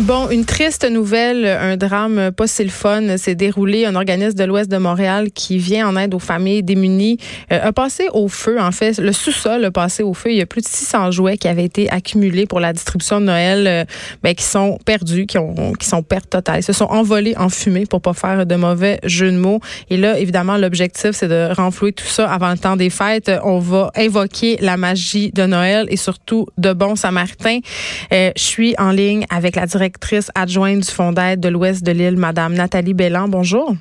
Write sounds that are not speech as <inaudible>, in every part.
Bon, une triste nouvelle, un drame pas si le fun s'est déroulé. Un organisme de l'Ouest de Montréal qui vient en aide aux familles démunies euh, a passé au feu. En fait, le sous-sol a passé au feu. Il y a plus de 600 jouets qui avaient été accumulés pour la distribution de Noël, euh, ben, qui sont perdus, qui, ont, qui sont pertes totales. Ils se sont envolés en fumée pour pas faire de mauvais jeux de mots. Et là, évidemment, l'objectif, c'est de renflouer tout ça avant le temps des fêtes. On va invoquer la magie de Noël et surtout de bons samaritains. Euh, je suis en ligne avec la directrice directrice adjointe du Fonds d'aide de l'Ouest de l'île, Madame Nathalie Bellan. Bonjour.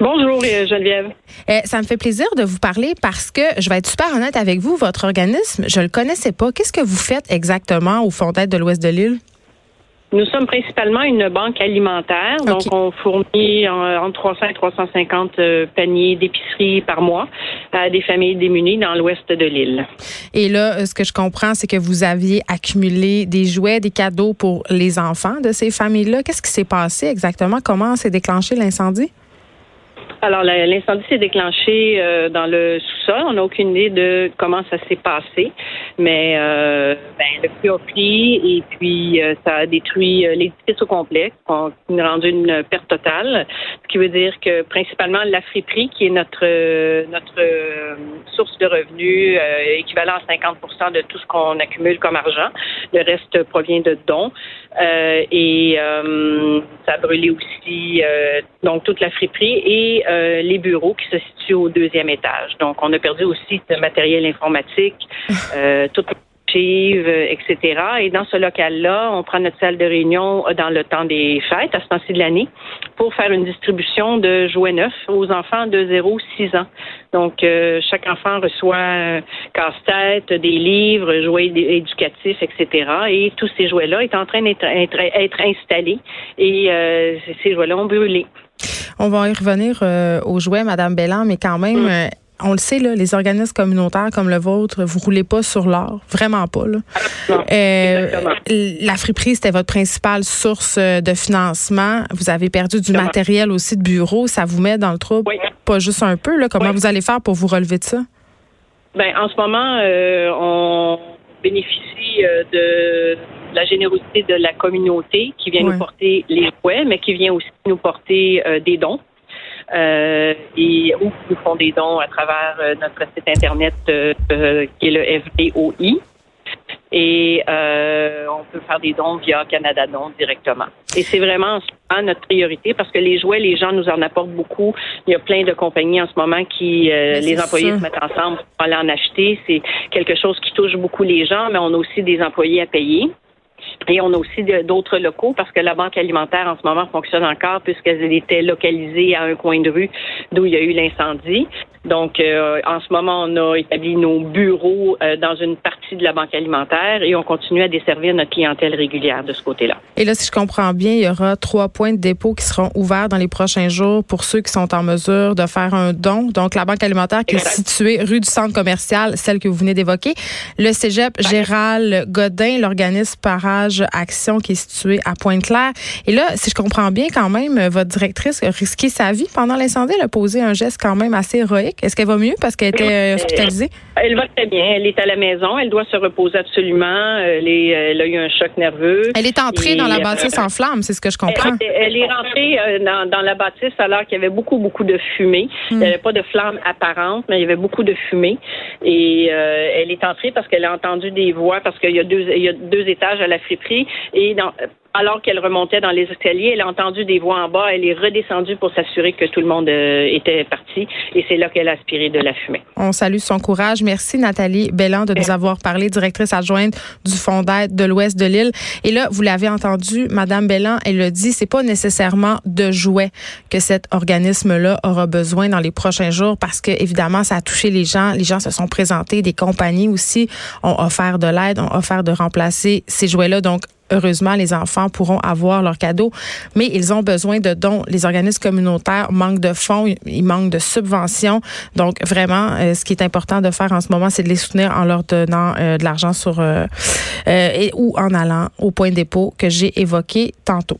Bonjour euh, Geneviève. Euh, ça me fait plaisir de vous parler parce que je vais être super honnête avec vous, votre organisme, je le connaissais pas. Qu'est-ce que vous faites exactement au Fonds d'aide de l'Ouest de l'île? Nous sommes principalement une banque alimentaire, donc on fournit entre 300 et 350 euh, paniers d'épicerie par mois à des familles démunies dans l'ouest de l'île. Et là, euh, ce que je comprends, c'est que vous aviez accumulé des jouets, des cadeaux pour les enfants de ces familles-là. Qu'est-ce qui s'est passé exactement? Comment s'est déclenché l'incendie? Alors, l'incendie s'est déclenché euh, dans le sous-sol. On n'a aucune idée de comment ça s'est passé, mais euh, ben, le feu a pris et puis euh, ça a détruit l'édifice au complet, on a rendu une perte totale, ce qui veut dire que principalement la friperie, qui est notre notre source de revenus équivalent à 50% de tout ce qu'on accumule comme argent, le reste provient de dons. Et ça a brûlé aussi donc toute la friperie et euh, les bureaux qui se situent au deuxième étage. Donc, on a perdu aussi ce matériel informatique, <laughs> euh, archives, etc. Et dans ce local-là, on prend notre salle de réunion dans le temps des fêtes, à ce temps-ci de l'année, pour faire une distribution de jouets neufs aux enfants de 0 6 ans. Donc, euh, chaque enfant reçoit un casse-tête, des livres, jouets éducatifs, etc. Et tous ces jouets-là sont en train d'être être, installés et ces jouets-là ont brûlé. On va y revenir euh, aux jouets, Madame Bellan, mais quand même, mm. euh, on le sait, là, les organismes communautaires comme le vôtre, vous roulez pas sur l'or, vraiment pas. Là. euh, la friperie, c'était votre principale source de financement. Vous avez perdu du matériel aussi de bureau. Ça vous met dans le trouble, pas juste un peu. Là. Comment vous allez faire pour vous relever de ça? Ben, en ce moment, on bénéficie de la générosité de la communauté qui vient nous porter les jouets, mais qui vient aussi nous porter euh, des dons. Euh, et ou nous font des dons à travers euh, notre site internet qui est le FDOI. Et on peut faire des dons via Canada Dons directement. Et c'est vraiment notre priorité parce que les jouets, les gens nous en apportent beaucoup. Il y a plein de compagnies en ce moment qui, les employés se mettent ensemble pour aller en acheter. C'est quelque chose qui touche beaucoup les gens, mais on a aussi des employés à payer. Et on a aussi d'autres locaux parce que la banque alimentaire en ce moment fonctionne encore puisqu'elle était localisée à un coin de rue d'où il y a eu l'incendie. Donc, euh, en ce moment, on a établi nos bureaux euh, dans une partie de la banque alimentaire et on continue à desservir notre clientèle régulière de ce côté-là. Et là, si je comprends bien, il y aura trois points de dépôt qui seront ouverts dans les prochains jours pour ceux qui sont en mesure de faire un don. Donc, la banque alimentaire qui est située rue du centre commercial, celle que vous venez d'évoquer. Le cégep Gérald Godin, l'organisme Parage Action qui est situé à Pointe-Claire. Et là, si je comprends bien, quand même, votre directrice a risqué sa vie pendant l'incendie. Elle a posé un geste quand même assez héroïque. Est-ce qu'elle va mieux parce qu'elle était euh, hospitalisée? Elle va très bien. Elle est à la maison. Elle doit se reposer absolument. Elle, a eu un choc nerveux. Elle est entrée dans la bâtisse en flammes, c'est ce que je comprends. Elle, est rentrée euh, dans, la bâtisse alors qu'il y avait beaucoup, beaucoup de fumée. Il n'y hmm. avait pas de flamme apparente, mais il y avait beaucoup de fumée. Et euh, elle est entrée parce qu'elle a entendu des voix, parce qu'il y a deux, il y a deux étages à la friperie. Et dans, alors qu'elle remontait dans les escaliers, elle a entendu des voix en bas. Elle est redescendue pour s'assurer que tout le monde euh, était parti. Et c'est là qu'elle a aspiré de la fumée. On salue son courage. Merci Nathalie Belland de nous avoir parlé, directrice adjointe du Fonds d'aide de l'Ouest de l'île. Et là, vous l'avez entendu, Madame Belland, elle le dit, c'est pas nécessairement de jouets que cet organisme-là aura besoin dans les prochains jours parce que évidemment, ça a touché les gens. Les gens se sont présentés, des compagnies aussi ont offert de l'aide, ont offert de remplacer ces jouets-là. Donc, heureusement, les enfants pourront avoir leurs cadeaux, mais ils ont besoin de dons. Les organismes communautaires manquent de fonds, ils manquent de subventions. Donc, vraiment, euh, ce qui est important de faire en ce moment, c'est de les soutenir en leur donnant euh, de l'argent sur euh, ou en allant au point dépôt que j'ai évoqué tantôt.